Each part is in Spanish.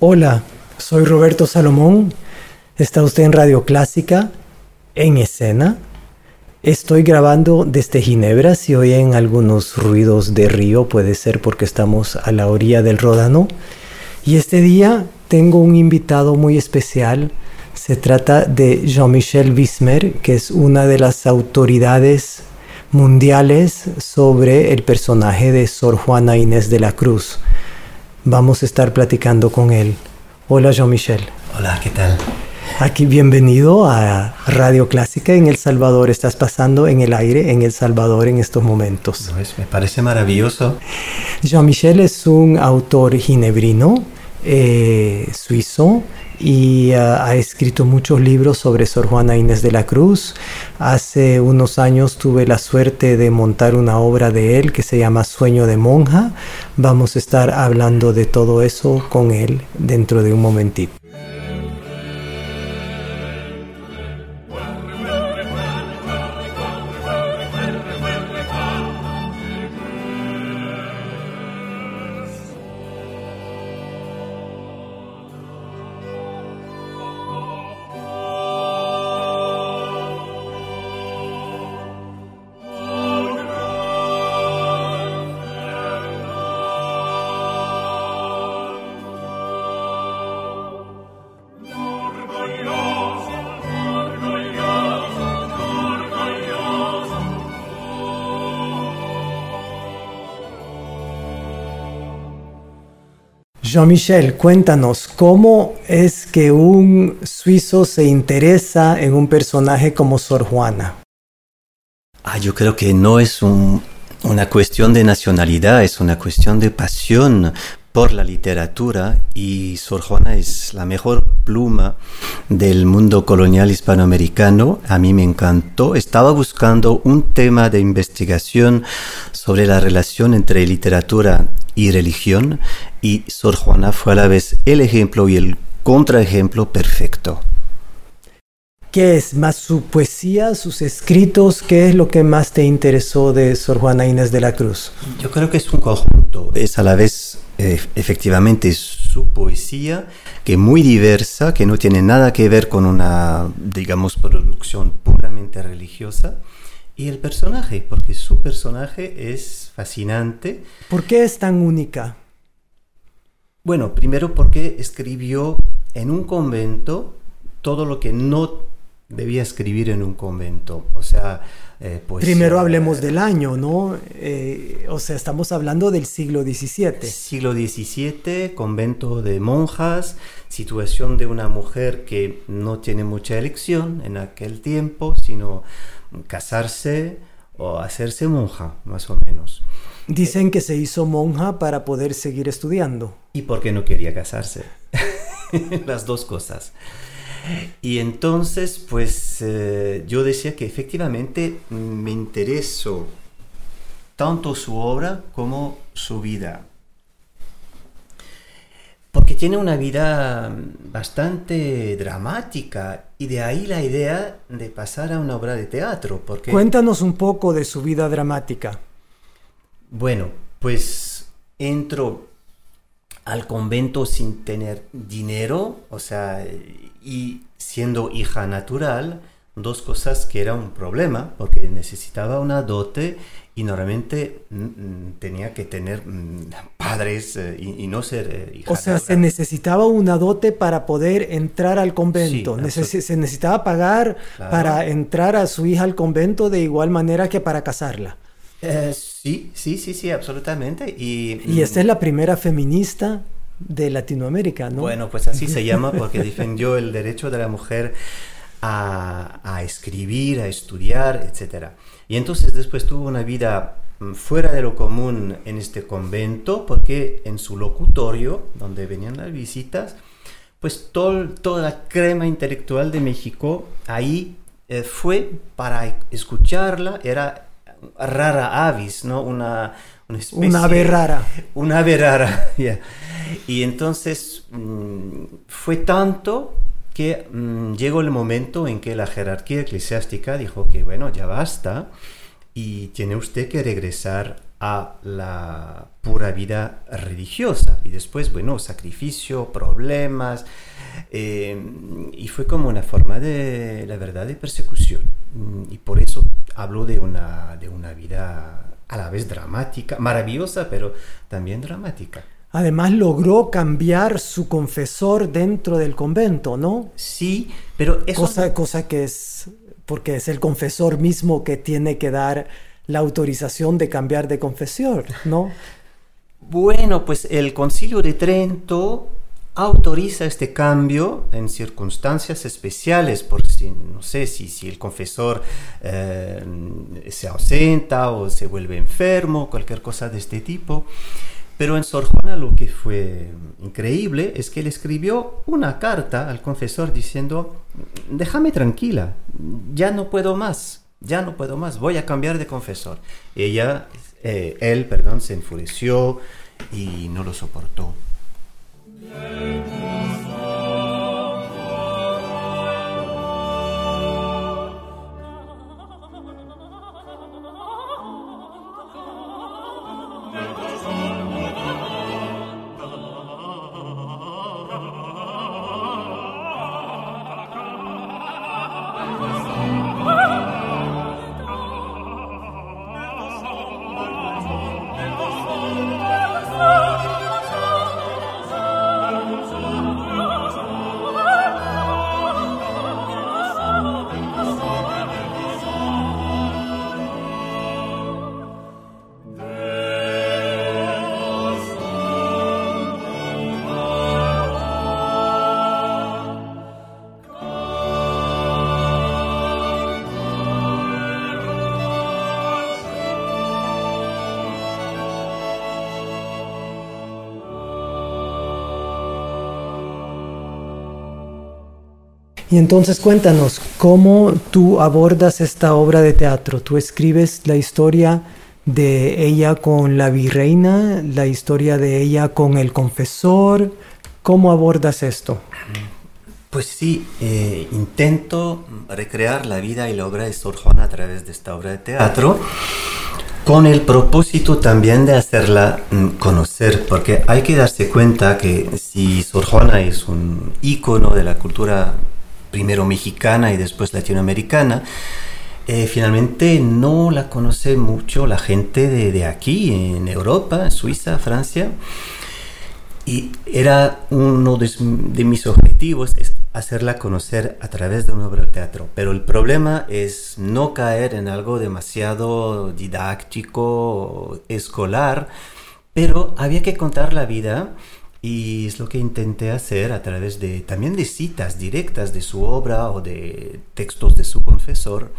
Hola, soy Roberto Salomón. Está usted en Radio Clásica, en escena. Estoy grabando desde Ginebra. Si oyen algunos ruidos de río, puede ser porque estamos a la orilla del Ródano. Y este día tengo un invitado muy especial. Se trata de Jean-Michel Wismer, que es una de las autoridades mundiales sobre el personaje de Sor Juana Inés de la Cruz vamos a estar platicando con él. Hola Jean-Michel. Hola, ¿qué tal? Aquí bienvenido a Radio Clásica en El Salvador. Estás pasando en el aire en El Salvador en estos momentos. me parece maravilloso. Jean-Michel es un autor ginebrino, eh, suizo, y ha escrito muchos libros sobre Sor Juana Inés de la Cruz. Hace unos años tuve la suerte de montar una obra de él que se llama Sueño de Monja. Vamos a estar hablando de todo eso con él dentro de un momentito. Jean-Michel, cuéntanos, ¿cómo es que un suizo se interesa en un personaje como Sor Juana? Ah, yo creo que no es una cuestión de nacionalidad, es una cuestión de pasión por la literatura y Sor Juana es la mejor pluma del mundo colonial hispanoamericano. A mí me encantó. Estaba buscando un tema de investigación sobre la relación entre literatura y religión y Sor Juana fue a la vez el ejemplo y el contraejemplo perfecto. ¿Qué es más su poesía, sus escritos? ¿Qué es lo que más te interesó de Sor Juana Inés de la Cruz? Yo creo que es un conjunto. Es a la vez eh, efectivamente su poesía, que es muy diversa, que no tiene nada que ver con una, digamos, producción puramente religiosa. Y el personaje, porque su personaje es fascinante. ¿Por qué es tan única? Bueno, primero porque escribió en un convento todo lo que no debía escribir en un convento. O sea, eh, Primero hablemos del año, ¿no? Eh, o sea, estamos hablando del siglo XVII. Siglo XVII, convento de monjas, situación de una mujer que no tiene mucha elección en aquel tiempo, sino casarse o hacerse monja, más o menos. Dicen que se hizo monja para poder seguir estudiando. Y porque no quería casarse. Las dos cosas. Y entonces, pues eh, yo decía que efectivamente me interesó tanto su obra como su vida. Porque tiene una vida bastante dramática y de ahí la idea de pasar a una obra de teatro. Porque... Cuéntanos un poco de su vida dramática. Bueno, pues entro al convento sin tener dinero, o sea, y siendo hija natural, dos cosas que era un problema, porque necesitaba una dote y normalmente mm, mm, tenía que tener mm, padres eh, y, no ser eh, hija. O sea, se necesitaba una dote para poder entrar al convento. se necesitaba pagar para entrar a su hija al convento de igual manera que para casarla. Eh, sí, sí, sí, sí, absolutamente. Y, y esta es la primera feminista de Latinoamérica, ¿no? Bueno, pues así se llama porque defendió el derecho de la mujer a, escribir, a estudiar, etc. Y entonces después tuvo una vida mm, fuera de lo común en este convento porque en su locutorio, donde venían las visitas, pues toda la crema intelectual de México ahí eh, fue para escucharla, era rara avis, ¿no? Una, una especie... Una ave rara. Una ave rara, Y entonces mm, fue tanto que mm, llegó el momento en que la jerarquía eclesiástica dijo que, bueno, ya basta y tiene usted que regresar a la pura vida religiosa. Y después, bueno, sacrificio, problemas, eh, y fue como una forma de, la verdad, de persecución. Mm, y por eso hablo de una, de una vida a la vez dramática, maravillosa, pero también dramática. Además logró cambiar su confesor dentro del convento, ¿no? Sí, pero eso... Cosa, cosa que es, porque es el confesor mismo que tiene que dar la autorización de cambiar de confesión, ¿no? Bueno, pues el concilio de Trento autoriza este cambio en circunstancias especiales, por si, no sé, si, si el confesor eh, se ausenta o se vuelve enfermo, cualquier cosa de este tipo. Pero en Sor Juana lo que fue increíble es que él escribió una carta al confesor diciendo, déjame tranquila, ya no puedo más, ya no puedo más, voy a cambiar de confesor. Ella, eh, él, perdón, se enfureció y no lo soportó. Y entonces cuéntanos, ¿cómo tú abordas esta obra de teatro? Tú escribes la historia de ella con la virreina, la historia de ella con el confesor. ¿Cómo abordas esto? Pues sí, eh, intento recrear la vida y la obra de Sor Juana a través de esta obra de teatro, con el propósito también de hacerla mm, conocer, porque hay que darse cuenta que si Sor Juana es un ícono de la cultura primero mexicana y después latinoamericana, eh, finalmente no la conoce mucho la gente de, aquí, en Europa, en Suiza, Francia. Y era uno de, mis objetivos, es hacerla conocer a través de una obra de teatro. Pero el problema es no caer en algo demasiado didáctico, escolar, pero había que contar la vida y es lo que intenté hacer a través de también de citas directas de su obra o de textos de su confesor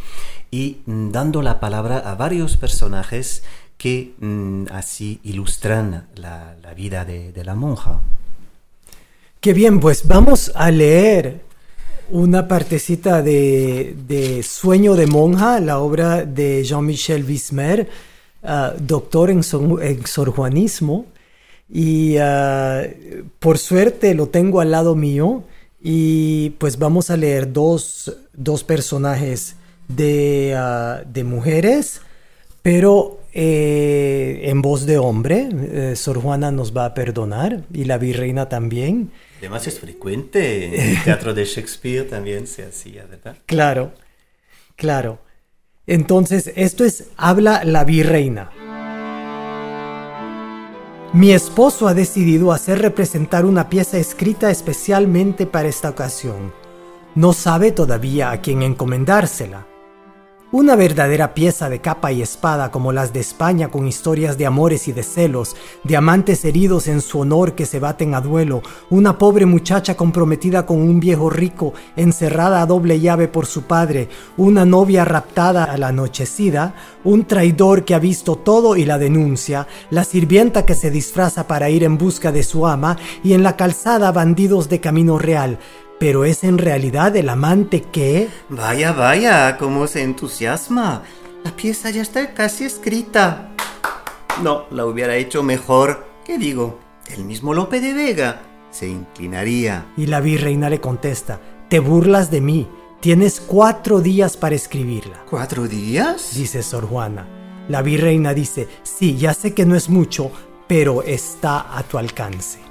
y mm, dando la palabra a varios personajes que mm, así ilustran la, vida de, la monja. Qué bien, pues vamos a leer una partecita de, Sueño de monja, la obra de Jean-Michel Vismer, ah, doctor en, en sorjuanismo. Y ah, por suerte lo tengo al lado mío y pues vamos a leer dos, personajes de, uh, de, mujeres, pero eh, en voz de hombre. Eh, Sor Juana nos va a perdonar y la virreina también. Además es frecuente, en el teatro de Shakespeare también se hacía, ¿verdad? Claro, claro. Entonces, esto es Habla la virreina. Mi esposo ha decidido hacer representar una pieza escrita especialmente para esta ocasión. No sabe todavía a quién encomendársela. Una verdadera pieza de capa y espada como las de España con historias de amores y de celos, de amantes heridos en su honor que se baten a duelo, una pobre muchacha comprometida con un viejo rico, encerrada a doble llave por su padre, una novia raptada a la anochecida, un traidor que ha visto todo y la denuncia, la sirvienta que se disfraza para ir en busca de su ama y en la calzada bandidos de camino real, pero es en realidad el amante que... Vaya, vaya, cómo se entusiasma. La pieza ya está casi escrita. No, la hubiera hecho mejor. ¿Qué digo? El mismo Lope de Vega se inclinaría. Y la virreina le contesta, te burlas de mí. Tienes cuatro días para escribirla. ¿Cuatro días? Dice Sor Juana. La virreina dice, sí, ya sé que no es mucho, pero está a tu alcance.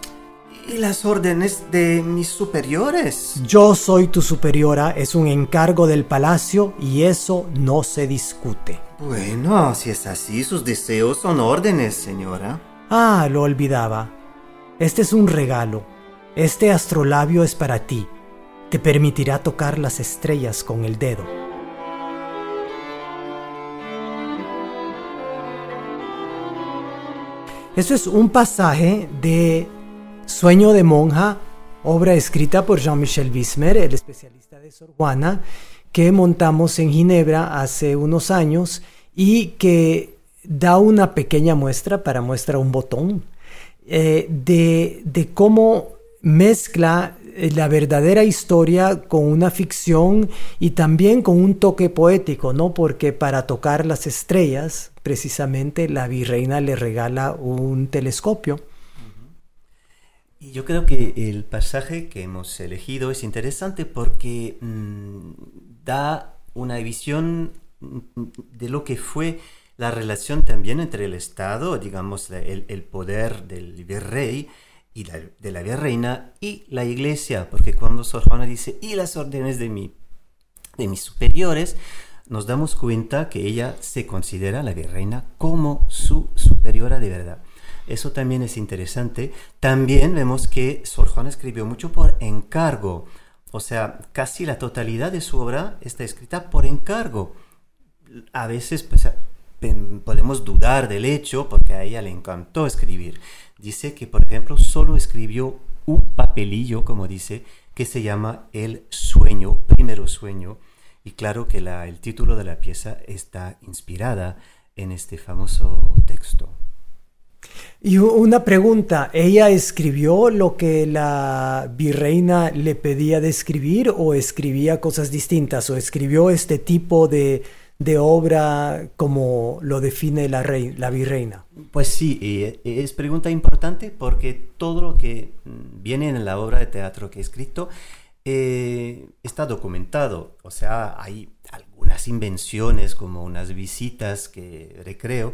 ¿Y las órdenes de mis superiores? Yo soy tu superiora, es un encargo del palacio y eso no se discute. Bueno, si es así, sus deseos son órdenes, señora. Ah, lo olvidaba. Este es un regalo. Este astrolabio es para ti. Te permitirá tocar las estrellas con el dedo. Eso es un pasaje de Sueño de monja, obra escrita por Jean-Michel Wismer, el especialista de Sor Juana, que montamos en Ginebra hace unos años y que da una pequeña muestra, para muestra un botón, eh, de, de cómo mezcla eh, la verdadera historia con una ficción y también con un toque poético, ¿no? Porque para tocar las estrellas, precisamente la virreina le regala un telescopio yo creo que el pasaje que hemos elegido es interesante porque mm, da una visión mm, de lo que fue la relación también entre el Estado, digamos, el, poder del virrey y de la virreina y la iglesia, porque cuando Sor Juana dice, y las órdenes de, mi, de mis superiores, nos damos cuenta que ella se considera la virreina como su superiora de verdad. Eso también es interesante. También vemos que Sor Juana escribió mucho por encargo. O sea, casi la totalidad de su obra está escrita por encargo. A veces pues, podemos dudar del hecho porque a ella le encantó escribir. Dice que, por ejemplo, solo escribió un papelillo, como dice, que se llama El sueño, primero sueño. Y claro que el título de la pieza está inspirada en este famoso texto. Y una pregunta, ¿ella escribió lo que la virreina le pedía de escribir o escribía cosas distintas o escribió este tipo de, obra como lo define la, la virreina? Pues sí, es pregunta importante porque todo lo que viene en la obra de teatro que he escrito eh, está documentado, o sea, hay algunas invenciones como unas visitas que recreo,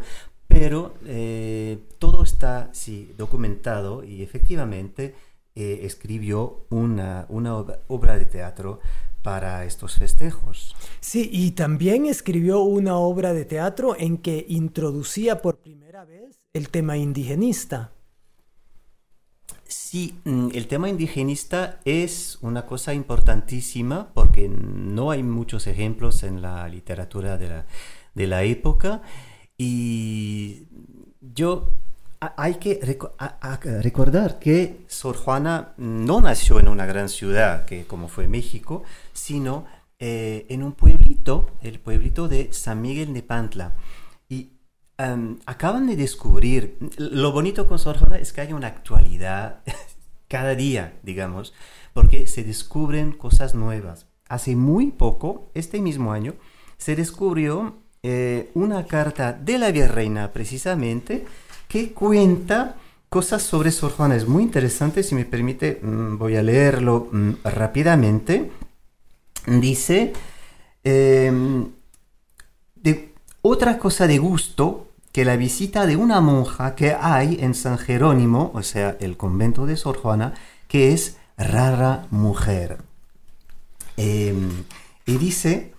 pero eh, todo está sí, documentado y efectivamente eh, escribió una, una obra de teatro para estos festejos. Sí, y también escribió una obra de teatro en que introducía por primera vez el tema indigenista. Sí, mm, el tema indigenista es una cosa importantísima porque no hay muchos ejemplos en la literatura de la, de la época. Y yo hay que recordar que Sor Juana no nació en una gran ciudad, que como fue México, sino eh, en un pueblito, el pueblito de San Miguel de Pantla. Y acaban de descubrir, lo bonito con Sor Juana es que hay una actualidad cada día, digamos, porque se descubren cosas nuevas. Hace muy poco, este mismo año, se descubrió eh, una carta de la virreina precisamente que cuenta cosas sobre Sor Juana. Es muy interesante, si me permite mm, voy a leerlo mm, rápidamente. Dice, em, de, otra cosa de gusto que la visita de una monja que hay en San Jerónimo, o sea, el convento de Sor Juana, que es rara mujer. Em, y dice,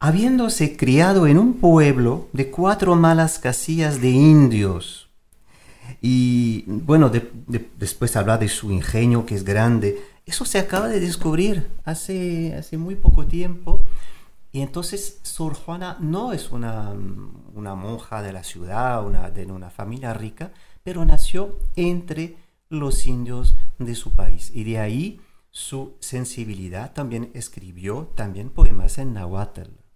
habiéndose criado en un pueblo de cuatro malas casillas de indios. Y bueno, después habla de su ingenio que es grande. Eso se acaba de descubrir hace, hace muy poco tiempo. Y entonces Sor Juana no es una, una monja de la ciudad, una, de una familia rica, pero nació entre los indios de su país. Y de ahí su sensibilidad también escribió también poemas en náhuatl.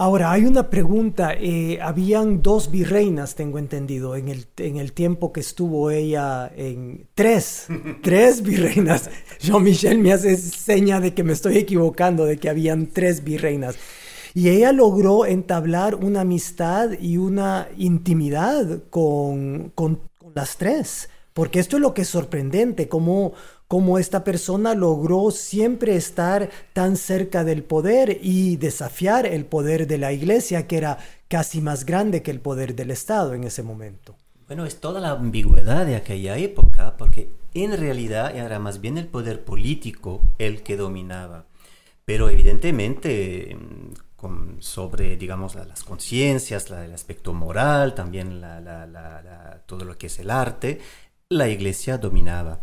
Ahora, hay una pregunta. Eh, habían dos virreinas, tengo entendido, en el, en el tiempo que estuvo ella en... Tres, tres virreinas. Jean-Michel me hace seña de que me estoy equivocando, de que habían tres virreinas. Y ella logró entablar una amistad y una intimidad con, con, con las tres. Porque esto es lo que es sorprendente, cómo cómo esta persona logró siempre estar tan cerca del poder y desafiar el poder de la iglesia, que era casi más grande que el poder del Estado en ese momento. Bueno, es toda la ambigüedad de aquella época, porque en realidad era más bien el poder político el que dominaba. Pero evidentemente sobre, digamos, las conciencias, el aspecto moral, también todo lo que es el arte, la iglesia dominaba.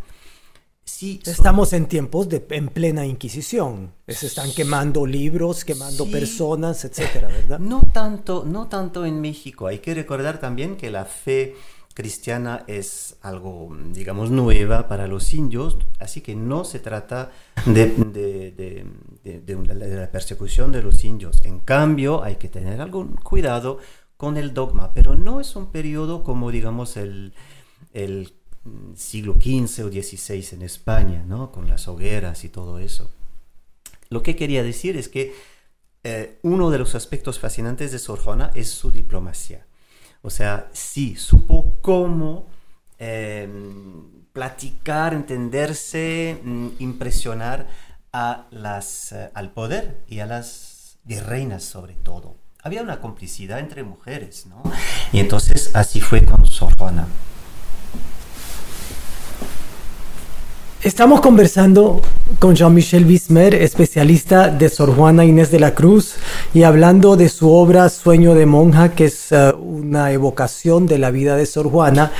Estamos en tiempos de en plena Inquisición. Se están quemando libros, quemando personas, etcétera, ¿verdad? No tanto, no tanto en México. Hay que recordar también que la fe cristiana es algo, digamos, nueva para los indios, así que no se trata de, de, la persecución de los indios. En cambio, hay que tener algún cuidado con el dogma, pero no es un periodo como, digamos, el, el siglo XV o XVI en España, ¿no? con las hogueras y todo eso. Lo que quería decir es que eh, uno de los aspectos fascinantes de Sor Juana es su diplomacia. O sea, sí, supo cómo em, platicar, entenderse, mm, impresionar a las, eh, al poder y a las virreinas sobre todo. Había una complicidad entre mujeres, ¿no? Y entonces así fue con Sor Estamos conversando con Jean-Michel Bismer, especialista de Sor Juana Inés de la Cruz, y hablando de su obra Sueño de Monja, que es eh, una evocación de la vida de Sor Juana.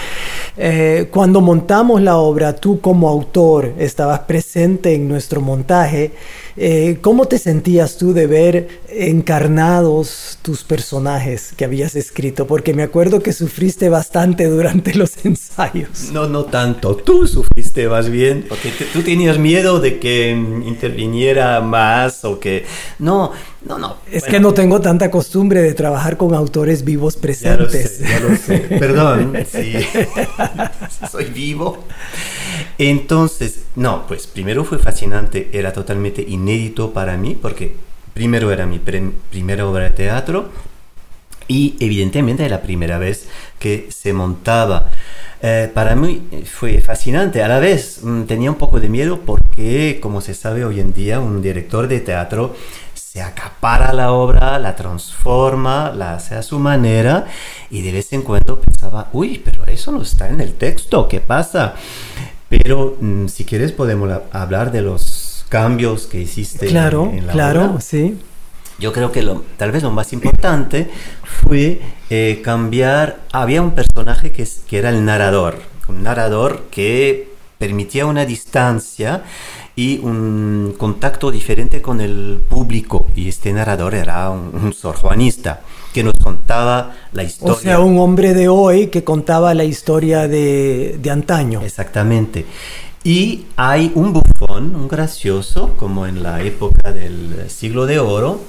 Eh, cuando montamos la obra, tú como autor estabas presente en nuestro montaje. Eh, ¿Cómo te sentías tú de ver encarnados tus personajes que habías escrito? Porque me acuerdo que sufriste bastante durante los ensayos. No, no tanto. Tú sufriste más bien, porque tú tenías miedo de que interviniera más o que... No, no, no. Es que no tengo tanta costumbre de trabajar con autores vivos presentes. Ya lo sé, Perdón, sí. Soy vivo. Entonces, no, pues primero fue fascinante, era totalmente inédito para mí, porque primero era mi primera obra de teatro y evidentemente era la primera vez que se montaba. Eh, para mí fue fascinante. A la vez mm, tenía un poco de miedo porque, como se sabe hoy en día, un director de teatro se acapara la obra, la transforma, la hace a su manera y de vez en cuando pensaba, uy, pero eso no está en el texto, ¿qué pasa? Pero mm, si quieres podemos hablar de los cambios que hiciste claro, en, la claro, sí. Yo creo que lo, tal vez lo más importante fue eh, cambiar, había un personaje que, que era el narrador, un narrador que permitía una distancia y un contacto diferente con el público. Y este narrador era un, sorjuanista que nos contaba la historia. O sea, un hombre de hoy que contaba la historia de, de antaño. Exactamente. Y hay un bufón, un gracioso, como en la época del siglo de oro,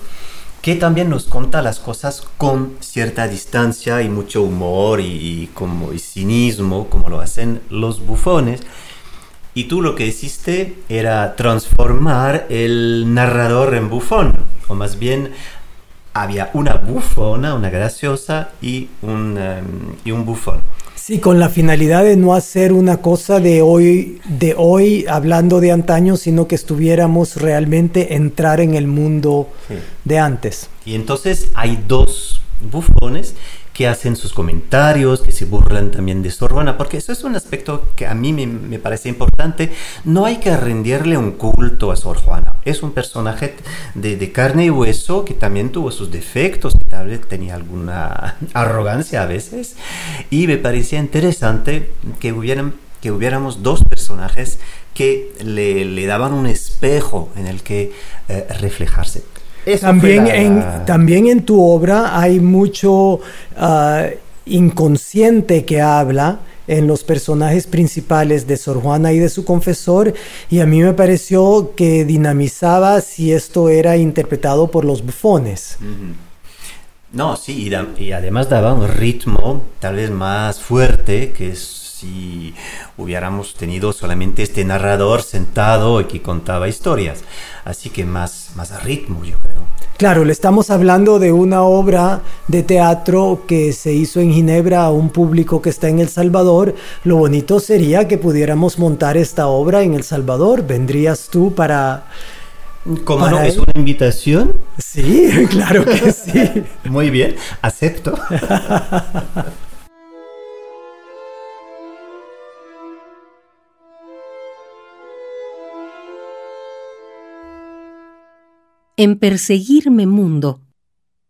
que también nos cuenta las cosas con cierta distancia y mucho humor y, como, y cinismo, como lo hacen los bufones. Y tú lo que hiciste era transformar el narrador en bufón, o más bien había una bufona, una graciosa y un, em, y un bufón. Sí, con la finalidad de no hacer una cosa de hoy, de hoy hablando de antaño, sino que estuviéramos realmente entrar en el mundo de antes. Y entonces hay dos bufones que hacen sus comentarios, que se burlan también de Sorbona, porque eso es un aspecto que a mí me, parece importante. No hay que rendirle un culto a Sor Juana. Es un personaje de, carne y hueso que también tuvo sus defectos, que tal vez tenía alguna arrogancia a veces. Y me parecía interesante que, hubieran, que hubiéramos dos personajes que le, daban un espejo en el que eh, reflejarse. También, en, también en tu obra hay mucho ah, inconsciente que habla en los personajes principales de Sor Juana y de su confesor y a mí me pareció que dinamizaba si esto era interpretado por los bufones. No, sí, y, además daba un ritmo tal vez más fuerte que si hubiéramos tenido solamente este narrador sentado y que contaba historias. Así que más, más ritmo, yo creo. Claro, le estamos hablando de una obra de teatro que se hizo en Ginebra a un público que está en El Salvador. Lo bonito sería que pudiéramos montar esta obra en El Salvador. ¿Vendrías tú para... ¿Cómo no? ¿Es una invitación? Sí, claro que sí. Muy bien, acepto. En perseguirme mundo,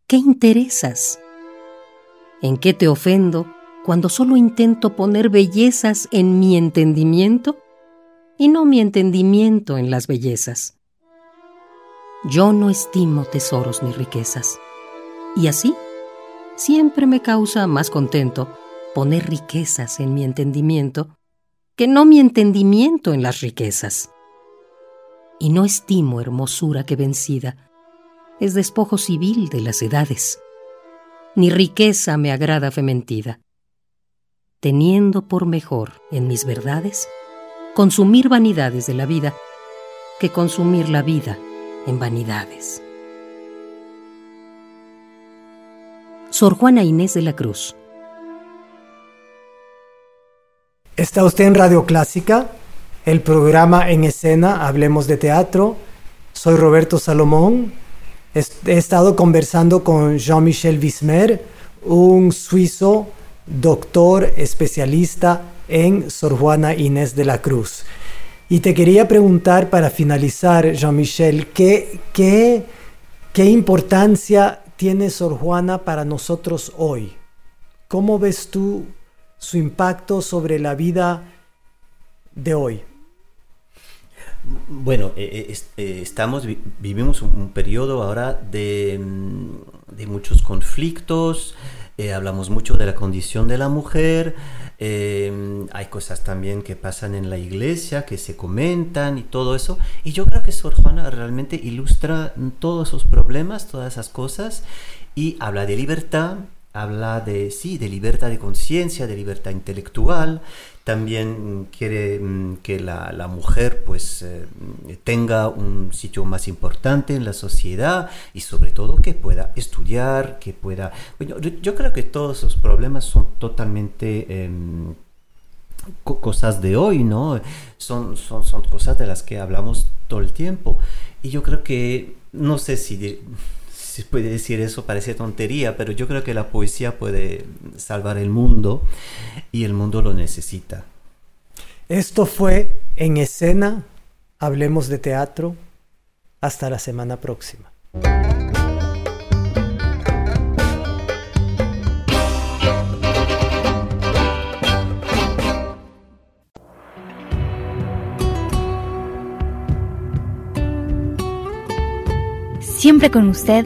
¿qué interesas? ¿En qué te ofendo cuando solo intento poner bellezas en mi entendimiento y no mi entendimiento en las bellezas? Yo no estimo tesoros ni riquezas. Y así, siempre me causa más contento poner riquezas en mi entendimiento que no mi entendimiento en las riquezas y no estimo hermosura que vencida, es despojo civil de las edades, ni riqueza me agrada fementida, teniendo por mejor en mis verdades consumir vanidades de la vida que consumir la vida en vanidades. Sor Juana Inés de la Cruz. ¿Está usted en Radio Clásica? El programa En Escena, Hablemos de Teatro. Soy Roberto Salomón. He estado conversando con Jean-Michel Wismer, un suizo doctor especialista en Sor Juana Inés de la Cruz. Y te quería preguntar para finalizar, Jean-Michel, ¿qué, qué, qué importancia tiene Sor Juana para nosotros hoy? ¿Cómo ves tú su impacto sobre la vida de hoy? Bueno, eh, eh, eh, estamos, vivimos un, periodo ahora de, mm, de muchos conflictos, hablamos mucho de la condición de la mujer, hay cosas también que pasan en la iglesia, que se comentan y todo eso, y yo creo que Sor Juana realmente ilustra todos esos problemas, todas esas cosas, y habla de libertad, habla de, sí, de libertad de conciencia, de libertad intelectual, también quiere mm, que la, mujer pues eh, tenga un sitio más importante en la sociedad y sobre todo que pueda estudiar, que pueda... yo, creo que todos esos problemas son totalmente... Em, cosas de hoy, ¿no? Son, son, son cosas de las que hablamos todo el tiempo. Y yo creo que, no sé si se puede decir eso, parece tontería, pero yo creo que la poesía puede salvar el mundo y el mundo lo necesita. Esto fue en escena, hablemos de teatro, hasta la semana próxima. Siempre con usted